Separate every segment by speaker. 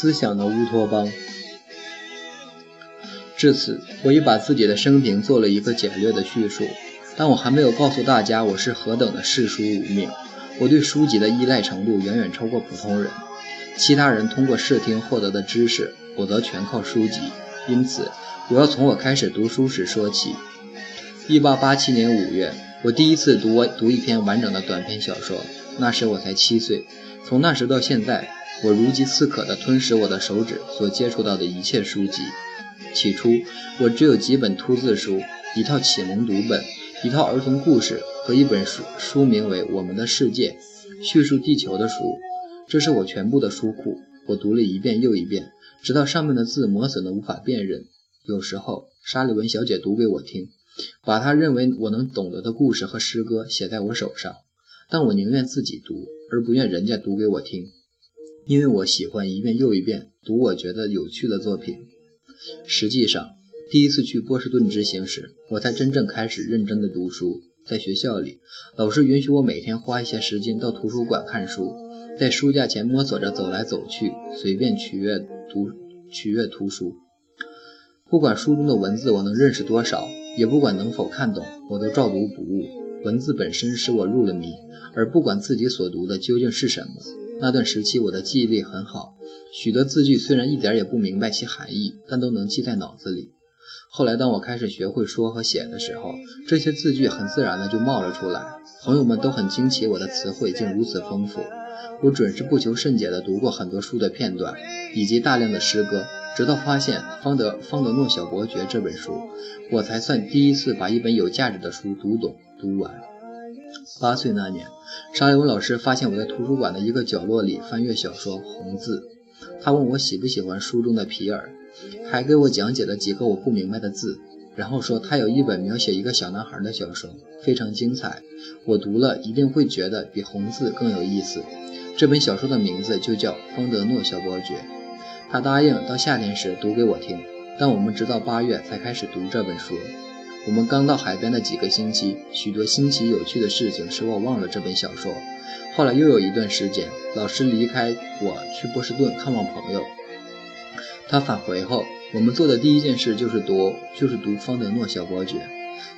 Speaker 1: 思想的乌托邦。至此，我已把自己的生平做了一个简略的叙述，但我还没有告诉大家我是何等的视书如命。我对书籍的依赖程度远远超过普通人。其他人通过视听获得的知识，我则全靠书籍。因此，我要从我开始读书时说起。一八八七年五月，我第一次读我读一篇完整的短篇小说，那时我才七岁。从那时到现在，我如饥似渴地吞食我的手指所接触到的一切书籍。起初，我只有几本秃字书，一套启蒙读本，一套儿童故事和一本书，书名为《我们的世界》，叙述地球的书。这是我全部的书库。我读了一遍又一遍，直到上面的字磨损的无法辨认。有时候，沙利文小姐读给我听，把她认为我能懂得的故事和诗歌写在我手上，但我宁愿自己读，而不愿人家读给我听，因为我喜欢一遍又一遍读我觉得有趣的作品。实际上，第一次去波士顿执行时，我才真正开始认真的读书。在学校里，老师允许我每天花一些时间到图书馆看书，在书架前摸索着走来走去，随便取阅读取阅图书。不管书中的文字我能认识多少，也不管能否看懂，我都照读不误。文字本身使我入了迷，而不管自己所读的究竟是什么。那段时期，我的记忆力很好。许多字句虽然一点也不明白其含义，但都能记在脑子里。后来，当我开始学会说和写的时候，这些字句很自然的就冒了出来。朋友们都很惊奇我的词汇竟如此丰富。我准是不求甚解地读过很多书的片段，以及大量的诗歌，直到发现《方德方德诺小伯爵》这本书，我才算第一次把一本有价值的书读懂读完。八岁那年，沙利文老师发现我在图书馆的一个角落里翻阅小说《红字》。他问我喜不喜欢书中的皮尔，还给我讲解了几个我不明白的字，然后说他有一本描写一个小男孩的小说，非常精彩，我读了一定会觉得比红字更有意思。这本小说的名字就叫《方德诺小伯爵》。他答应到夏天时读给我听，但我们直到八月才开始读这本书。我们刚到海边的几个星期，许多新奇有趣的事情使我忘了这本小说。后来又有一段时间，老师离开我去波士顿看望朋友。他返回后，我们做的第一件事就是读，就是读《方德诺小伯爵》。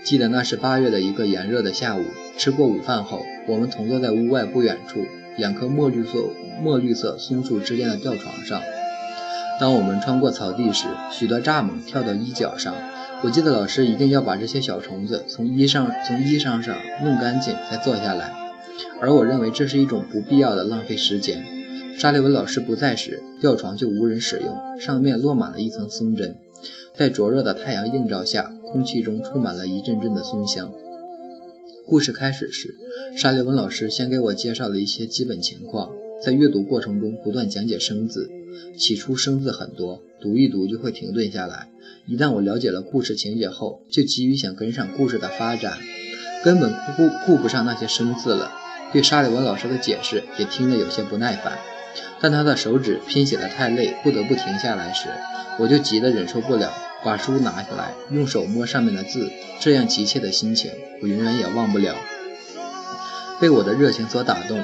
Speaker 1: 记得那是八月的一个炎热的下午，吃过午饭后，我们同坐在屋外不远处两棵墨绿色墨绿色松树之间的吊床上。当我们穿过草地时，许多蚱蜢跳到衣角上。我记得老师一定要把这些小虫子从衣裳从衣裳上弄干净再坐下来。而我认为这是一种不必要的浪费时间。沙利文老师不在时，吊床就无人使用，上面落满了一层松针，在灼热的太阳映照下，空气中充满了一阵阵的松香。故事开始时，沙利文老师先给我介绍了一些基本情况，在阅读过程中不断讲解生字。起初生字很多，读一读就会停顿下来。一旦我了解了故事情节后，就急于想跟上故事的发展，根本顾顾顾不上那些生字了。对沙利文老师的解释也听得有些不耐烦，但他的手指拼写的太累，不得不停下来时，我就急得忍受不了，把书拿下来，用手摸上面的字。这样急切的心情，我永远也忘不了。被我的热情所打动，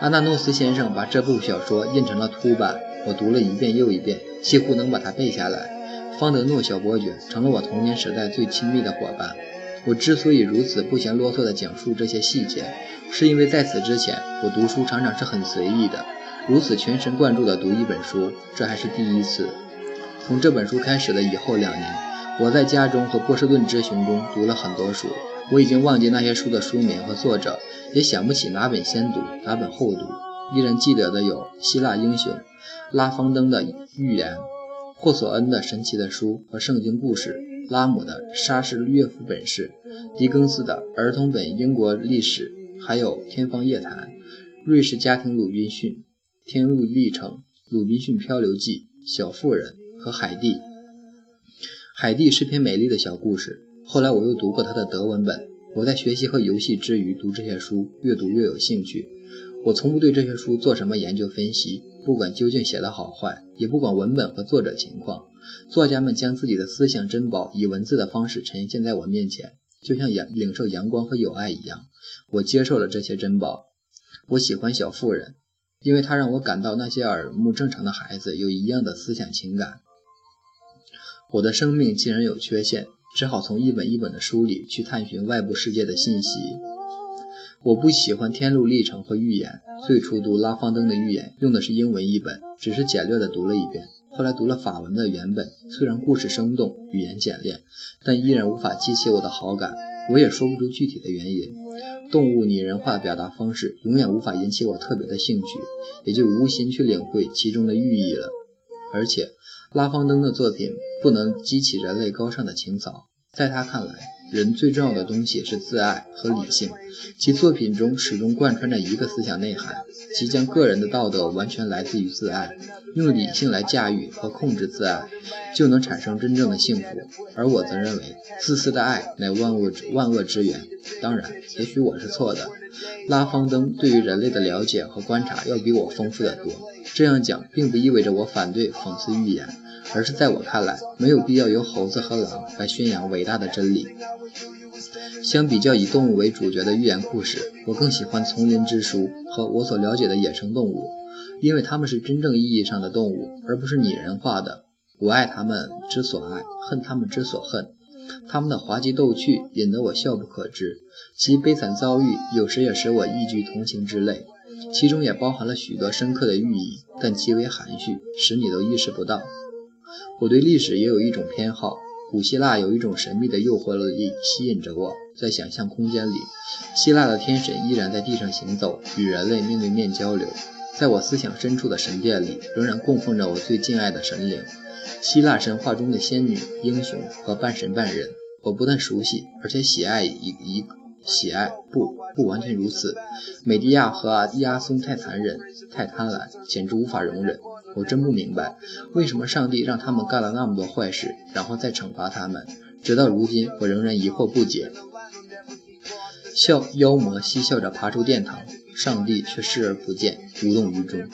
Speaker 1: 安纳诺斯先生把这部小说印成了凸版，我读了一遍又一遍，几乎能把它背下来。方德诺小伯爵成了我童年时代最亲密的伙伴。我之所以如此不嫌啰嗦地讲述这些细节，是因为在此之前，我读书常常是很随意的，如此全神贯注地读一本书，这还是第一次。从这本书开始的以后两年，我在家中和波士顿之行中读了很多书，我已经忘记那些书的书名和作者，也想不起哪本先读，哪本后读。依然记得的有《希腊英雄》、拉方登的《寓言》、霍索恩的《神奇的书》和《圣经故事》。拉姆的《莎士乐府本事》，狄更斯的儿童本英国历史，还有《天方夜谭》、瑞士家庭鲁滨逊、天路历程》、鲁滨逊漂流记、小妇人和海蒂。海蒂是篇美丽的小故事。后来我又读过他的德文本。我在学习和游戏之余读这些书，越读越有兴趣。我从不对这些书做什么研究分析，不管究竟写的好坏，也不管文本和作者情况。作家们将自己的思想珍宝以文字的方式呈现在我面前，就像阳领受阳光和友爱一样。我接受了这些珍宝。我喜欢小妇人，因为它让我感到那些耳目正常的孩子有一样的思想情感。我的生命既然有缺陷，只好从一本一本的书里去探寻外部世界的信息。我不喜欢《天路历程》和《预言》。最初读拉方登的《预言》用的是英文译本，只是简略地读了一遍。后来读了法文的原本，虽然故事生动，语言简练，但依然无法激起我的好感。我也说不出具体的原因。动物拟人化表达方式永远无法引起我特别的兴趣，也就无心去领会其中的寓意了。而且，拉方登的作品不能激起人类高尚的情操，在他看来。人最重要的东西是自爱和理性，其作品中始终贯穿着一个思想内涵，即将个人的道德完全来自于自爱，用理性来驾驭和控制自爱，就能产生真正的幸福。而我则认为，自私的爱乃万恶之万恶之源。当然，也许我是错的。拉方登对于人类的了解和观察要比我丰富得多。这样讲，并不意味着我反对讽刺寓言。而是在我看来，没有必要由猴子和狼来宣扬伟大的真理。相比较以动物为主角的寓言故事，我更喜欢丛林之书和我所了解的野生动物，因为它们是真正意义上的动物，而不是拟人化的。我爱它们之所爱，恨它们之所恨。它们的滑稽逗趣引得我笑不可支，其悲惨遭遇有时也使我一掬同情之泪，其中也包含了许多深刻的寓意，但极为含蓄，使你都意识不到。我对历史也有一种偏好。古希腊有一种神秘的诱惑力吸引着我，在想象空间里，希腊的天神依然在地上行走，与人类面对面交流。在我思想深处的神殿里，仍然供奉着我最敬爱的神灵——希腊神话中的仙女、英雄和半神半人。我不但熟悉，而且喜爱一一喜爱不不完全如此。美狄亚和阿亚松太残忍，太贪婪，简直无法容忍。我真不明白，为什么上帝让他们干了那么多坏事，然后再惩罚他们。直到如今，我仍然疑惑不解。笑妖魔嬉笑着爬出殿堂，上帝却视而不见，无动于衷。《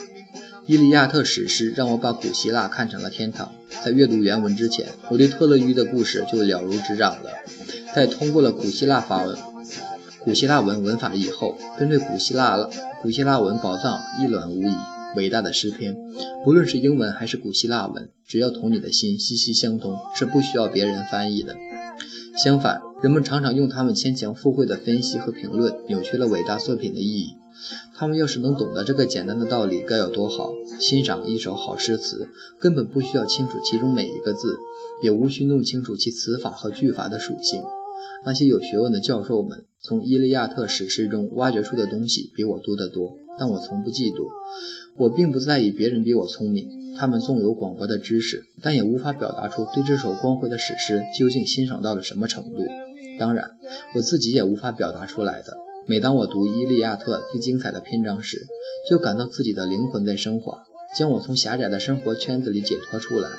Speaker 1: 伊利亚特》史诗让我把古希腊看成了天堂。在阅读原文之前，我对特勒伊的故事就了如指掌了。在通过了古希腊法文、古希腊文文法以后，针对古希腊古希腊文宝藏一览无遗。伟大的诗篇，不论是英文还是古希腊文，只要同你的心息息相通，是不需要别人翻译的。相反，人们常常用他们牵强附会的分析和评论，扭曲了伟大作品的意义。他们要是能懂得这个简单的道理，该有多好！欣赏一首好诗词，根本不需要清楚其中每一个字，也无需弄清楚其词法和句法的属性。那些有学问的教授们，从《伊利亚特》史诗中挖掘出的东西，比我多得多。但我从不嫉妒，我并不在意别人比我聪明。他们纵有广博的知识，但也无法表达出对这首光辉的史诗究竟欣赏到了什么程度。当然，我自己也无法表达出来的。每当我读《伊利亚特》最精彩的篇章时，就感到自己的灵魂在升华，将我从狭窄的生活圈子里解脱出来，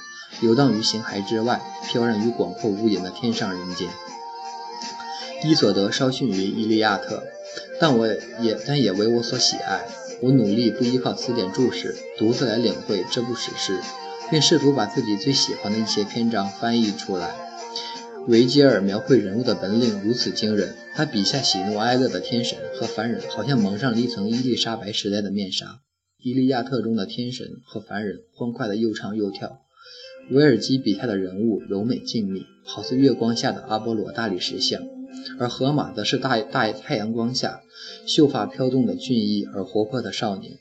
Speaker 1: 游荡于形骸之外，飘然于广阔无垠的天上人间。伊索德稍逊于《伊利亚特》。但我也但也为我所喜爱。我努力不依靠词典注释，独自来领会这部史诗，并试图把自己最喜欢的一些篇章翻译出来。维吉尔描绘人物的本领如此惊人，他笔下喜怒哀乐的天神和凡人好像蒙上了一层伊丽莎白时代的面纱。《伊利亚特》中的天神和凡人欢快地又唱又跳，维尔基笔下的人物柔美静谧，好似月光下的阿波罗大理石像。而河马则是大大太阳光下秀发飘动的俊逸而活泼的少年。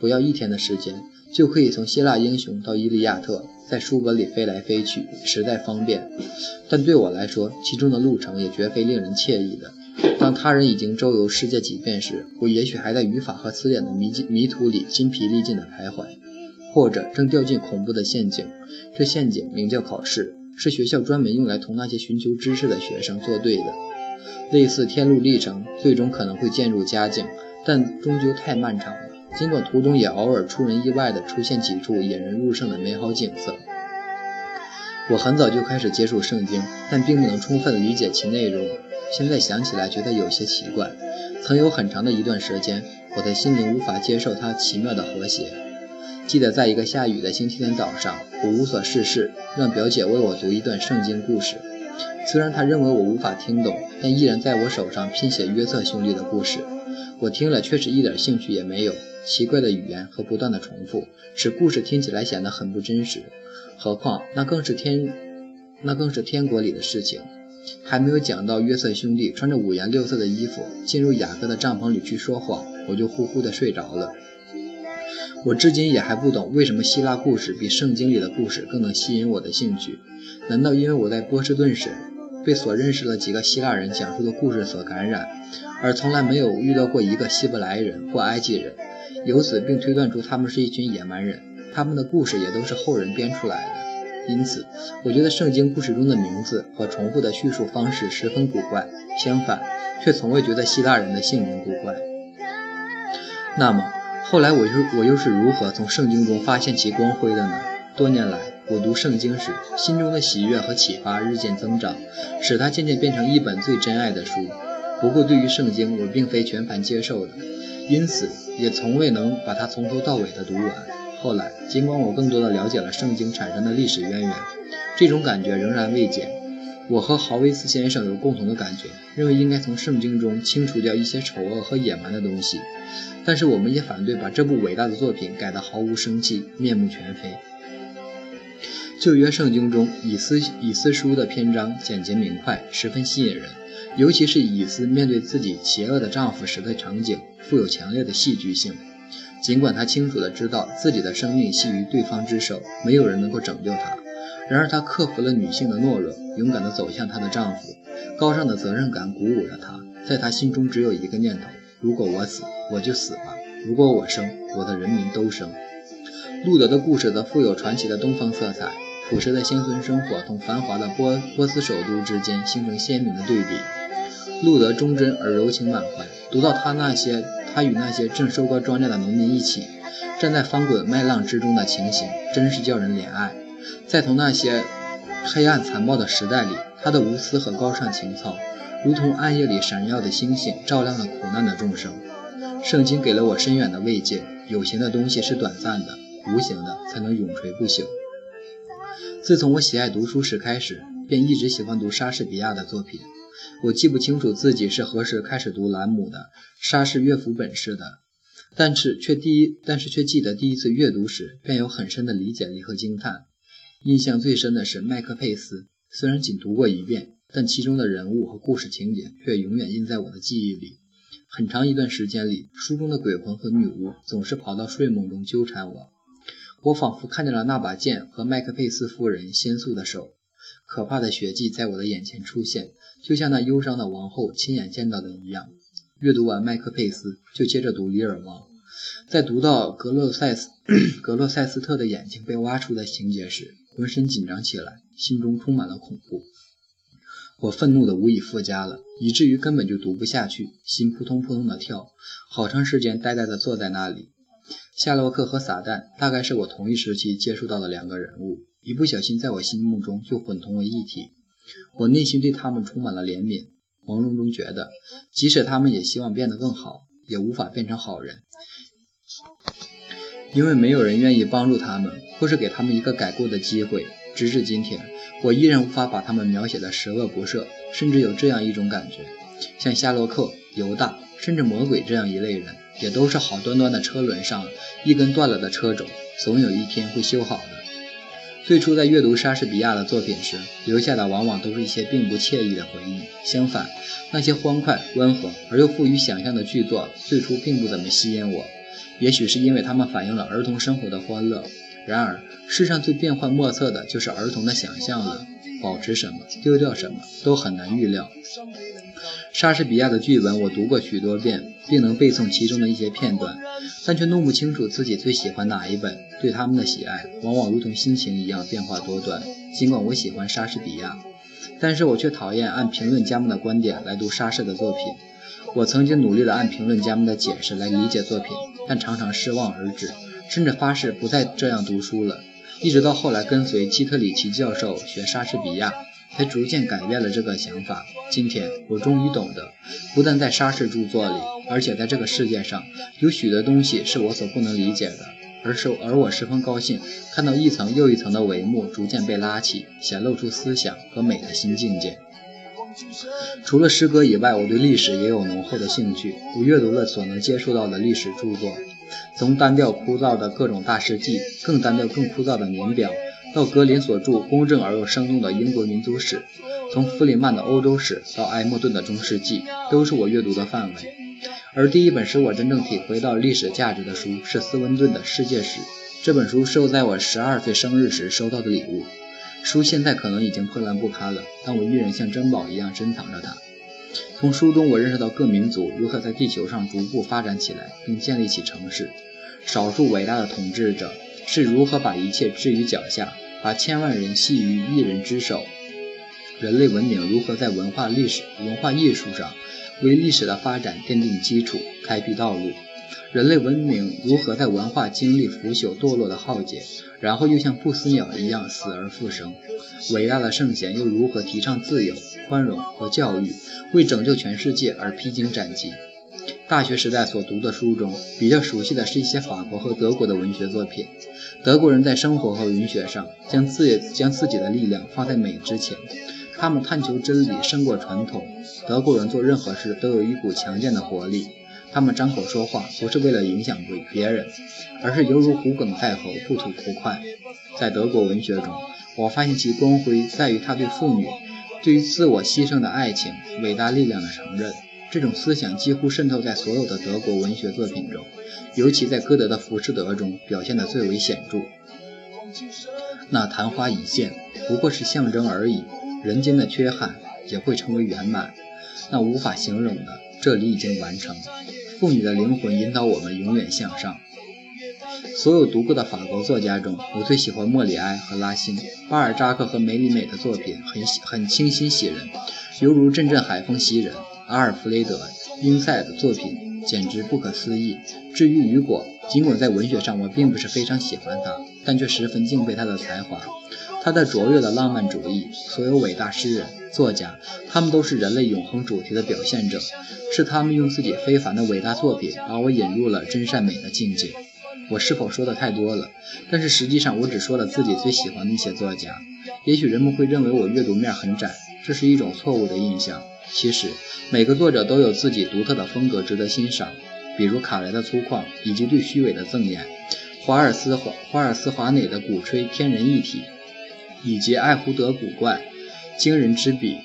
Speaker 1: 不要一天的时间，就可以从希腊英雄到伊利亚特，在书本里飞来飞去，实在方便。但对我来说，其中的路程也绝非令人惬意的。当他人已经周游世界几遍时，我也许还在语法和词典的迷迷途里筋疲力尽地徘徊，或者正掉进恐怖的陷阱。这陷阱名叫考试。是学校专门用来同那些寻求知识的学生作对的，类似天路历程，最终可能会渐入佳境，但终究太漫长了。尽管途中也偶尔出人意外地出现几处引人入胜的美好景色。我很早就开始接触圣经，但并不能充分理解其内容。现在想起来，觉得有些奇怪。曾有很长的一段时间，我的心灵无法接受它奇妙的和谐。记得在一个下雨的星期天早上，我无所事事，让表姐为我读一段圣经故事。虽然他认为我无法听懂，但依然在我手上拼写约瑟兄弟的故事。我听了，确实一点兴趣也没有。奇怪的语言和不断的重复，使故事听起来显得很不真实。何况那更是天，那更是天国里的事情。还没有讲到约瑟兄弟穿着五颜六色的衣服进入雅各的帐篷里去说谎，我就呼呼的睡着了。我至今也还不懂为什么希腊故事比圣经里的故事更能吸引我的兴趣。难道因为我在波士顿时被所认识的几个希腊人讲述的故事所感染，而从来没有遇到过一个希伯来人或埃及人，由此并推断出他们是一群野蛮人？他们的故事也都是后人编出来的。因此，我觉得圣经故事中的名字和重复的叙述方式十分古怪。相反，却从未觉得希腊人的姓名古怪。那么。后来我又我又是如何从圣经中发现其光辉的呢？多年来，我读圣经时，心中的喜悦和启发日渐增长，使它渐渐变成一本最珍爱的书。不过，对于圣经，我并非全盘接受的，因此也从未能把它从头到尾的读完。后来，尽管我更多的了解了圣经产生的历史渊源，这种感觉仍然未减。我和豪维斯先生有共同的感觉，认为应该从圣经中清除掉一些丑恶和野蛮的东西。但是我们也反对把这部伟大的作品改得毫无生气、面目全非。旧约圣经中以斯以斯书的篇章简洁明快，十分吸引人，尤其是以斯面对自己邪恶的丈夫时的场景，富有强烈的戏剧性。尽管他清楚地知道自己的生命系于对方之手，没有人能够拯救他，然而他克服了女性的懦弱，勇敢地走向她的丈夫。高尚的责任感鼓舞着他，在他心中只有一个念头。如果我死，我就死吧；如果我生，我的人民都生。路德的故事则富有传奇的东方色彩，朴实的乡村生活同繁华的波波斯首都之间形成鲜明的对比。路德忠贞而柔情满怀，读到他那些他与那些正收割庄稼的农民一起站在翻滚麦浪之中的情形，真是叫人怜爱。在同那些黑暗残暴的时代里，他的无私和高尚情操。如同暗夜里闪耀的星星，照亮了苦难的众生。圣经给了我深远的慰藉。有形的东西是短暂的，无形的才能永垂不朽。自从我喜爱读书时开始，便一直喜欢读莎士比亚的作品。我记不清楚自己是何时开始读兰姆的《莎士乐府本事》的，但是却第一，但是却记得第一次阅读时便有很深的理解力和惊叹。印象最深的是麦克佩斯，虽然仅读过一遍。但其中的人物和故事情节却永远印在我的记忆里。很长一段时间里，书中的鬼魂和女巫总是跑到睡梦中纠缠我。我仿佛看见了那把剑和麦克佩斯夫人纤素的手。可怕的血迹在我的眼前出现，就像那忧伤的王后亲眼见到的一样。阅读完麦克佩斯，就接着读李尔王。在读到格洛塞斯 格洛塞斯特的眼睛被挖出的情节时，浑身紧张起来，心中充满了恐怖。我愤怒的无以复加了，以至于根本就读不下去，心扑通扑通的跳，好长时间呆呆的坐在那里。夏洛克和撒旦大概是我同一时期接触到的两个人物，一不小心在我心目中就混同为一体。我内心对他们充满了怜悯，朦胧中觉得，即使他们也希望变得更好，也无法变成好人，因为没有人愿意帮助他们，或是给他们一个改过的机会。直至今天，我依然无法把他们描写的十恶不赦，甚至有这样一种感觉：像夏洛克、犹大，甚至魔鬼这样一类人，也都是好端端的车轮上一根断了的车轴，总有一天会修好的。最初在阅读莎士比亚的作品时，留下的往往都是一些并不惬意的回忆。相反，那些欢快、温和而又富于想象的剧作，最初并不怎么吸引我。也许是因为它们反映了儿童生活的欢乐。然而，世上最变幻莫测的就是儿童的想象了。保持什么，丢掉什么，都很难预料。莎士比亚的剧本我读过许多遍，并能背诵其中的一些片段，但却弄不清楚自己最喜欢哪一本。对他们的喜爱，往往如同心情一样变化多端。尽管我喜欢莎士比亚，但是我却讨厌按评论家们的观点来读莎士的作品。我曾经努力地按评论家们的解释来理解作品，但常常失望而止。甚至发誓不再这样读书了，一直到后来跟随基特里奇教授学莎士比亚，才逐渐改变了这个想法。今天我终于懂得，不但在莎士著作里，而且在这个世界上，有许多东西是我所不能理解的。而是而我十分高兴，看到一层又一层的帷幕逐渐被拉起，显露出思想和美的新境界。除了诗歌以外，我对历史也有浓厚的兴趣。我阅读了所能接触到的历史著作。从单调枯燥的各种大事记，更单调更枯燥的年表，到格林所著公正而又生动的英国民族史，从弗里曼的欧洲史到埃默顿的中世纪，都是我阅读的范围。而第一本使我真正体会到历史价值的书是斯文顿的《世界史》。这本书是我在我十二岁生日时收到的礼物。书现在可能已经破烂不堪了，但我依然像珍宝一样珍藏着它。从书中，我认识到各民族如何在地球上逐步发展起来，并建立起城市；少数伟大的统治者是如何把一切置于脚下，把千万人系于一人之手；人类文明如何在文化历史、文化艺术上为历史的发展奠定基础、开辟道路。人类文明如何在文化经历腐朽堕落的浩劫，然后又像不死鸟一样死而复生？伟大的圣贤又如何提倡自由、宽容和教育，为拯救全世界而披荆斩棘？大学时代所读的书中，比较熟悉的是一些法国和德国的文学作品。德国人在生活和文学上将自将自己的力量放在美之前，他们探求真理胜过传统。德国人做任何事都有一股强健的活力。他们张口说话不是为了影响别别人，而是犹如虎梗在喉，不吐不快。在德国文学中，我发现其光辉在于他对妇女、对于自我牺牲的爱情、伟大力量的承认。这种思想几乎渗透在所有的德国文学作品中，尤其在歌德的《浮士德》中表现得最为显著。那昙花一现不过是象征而已，人间的缺憾也会成为圆满。那无法形容的，这里已经完成。妇女的灵魂引导我们永远向上。所有读过的法国作家中，我最喜欢莫里埃和拉辛。巴尔扎克和梅里美的作品很很清新喜人，犹如阵阵海风袭人。阿尔弗雷德·英塞的作品简直不可思议。至于雨果，尽管在文学上我并不是非常喜欢他，但却十分敬佩他的才华。他的卓越的浪漫主义，所有伟大诗人、作家，他们都是人类永恒主题的表现者，是他们用自己非凡的伟大作品把我引入了真善美的境界。我是否说的太多了？但是实际上我只说了自己最喜欢的一些作家。也许人们会认为我阅读面很窄，这是一种错误的印象。其实每个作者都有自己独特的风格值得欣赏，比如卡莱的粗犷以及对虚伪的赠言，华尔斯华华尔斯华内的鼓吹天人一体。以及艾胡德古怪、惊人之笔，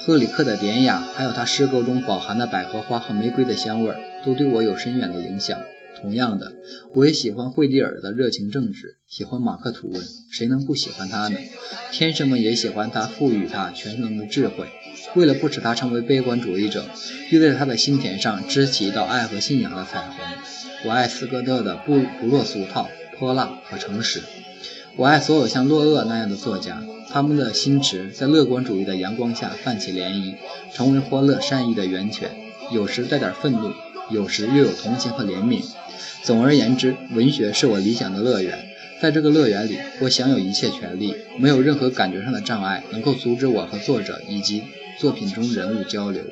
Speaker 1: 赫里克的典雅，还有他诗歌中饱含的百合花和玫瑰的香味，都对我有深远的影响。同样的，我也喜欢惠蒂尔的热情正直，喜欢马克吐温，谁能不喜欢他呢？天生们也喜欢他赋予他全能的智慧。为了不使他成为悲观主义者，又在他的心田上支起一道爱和信仰的彩虹。我爱斯科特的不不落俗套、泼辣和诚实。我爱所有像洛厄那样的作家，他们的心池在乐观主义的阳光下泛起涟漪，成为欢乐善意的源泉。有时带点愤怒，有时又有同情和怜悯。总而言之，文学是我理想的乐园。在这个乐园里，我享有一切权利，没有任何感觉上的障碍能够阻止我和作者以及作品中人物交流。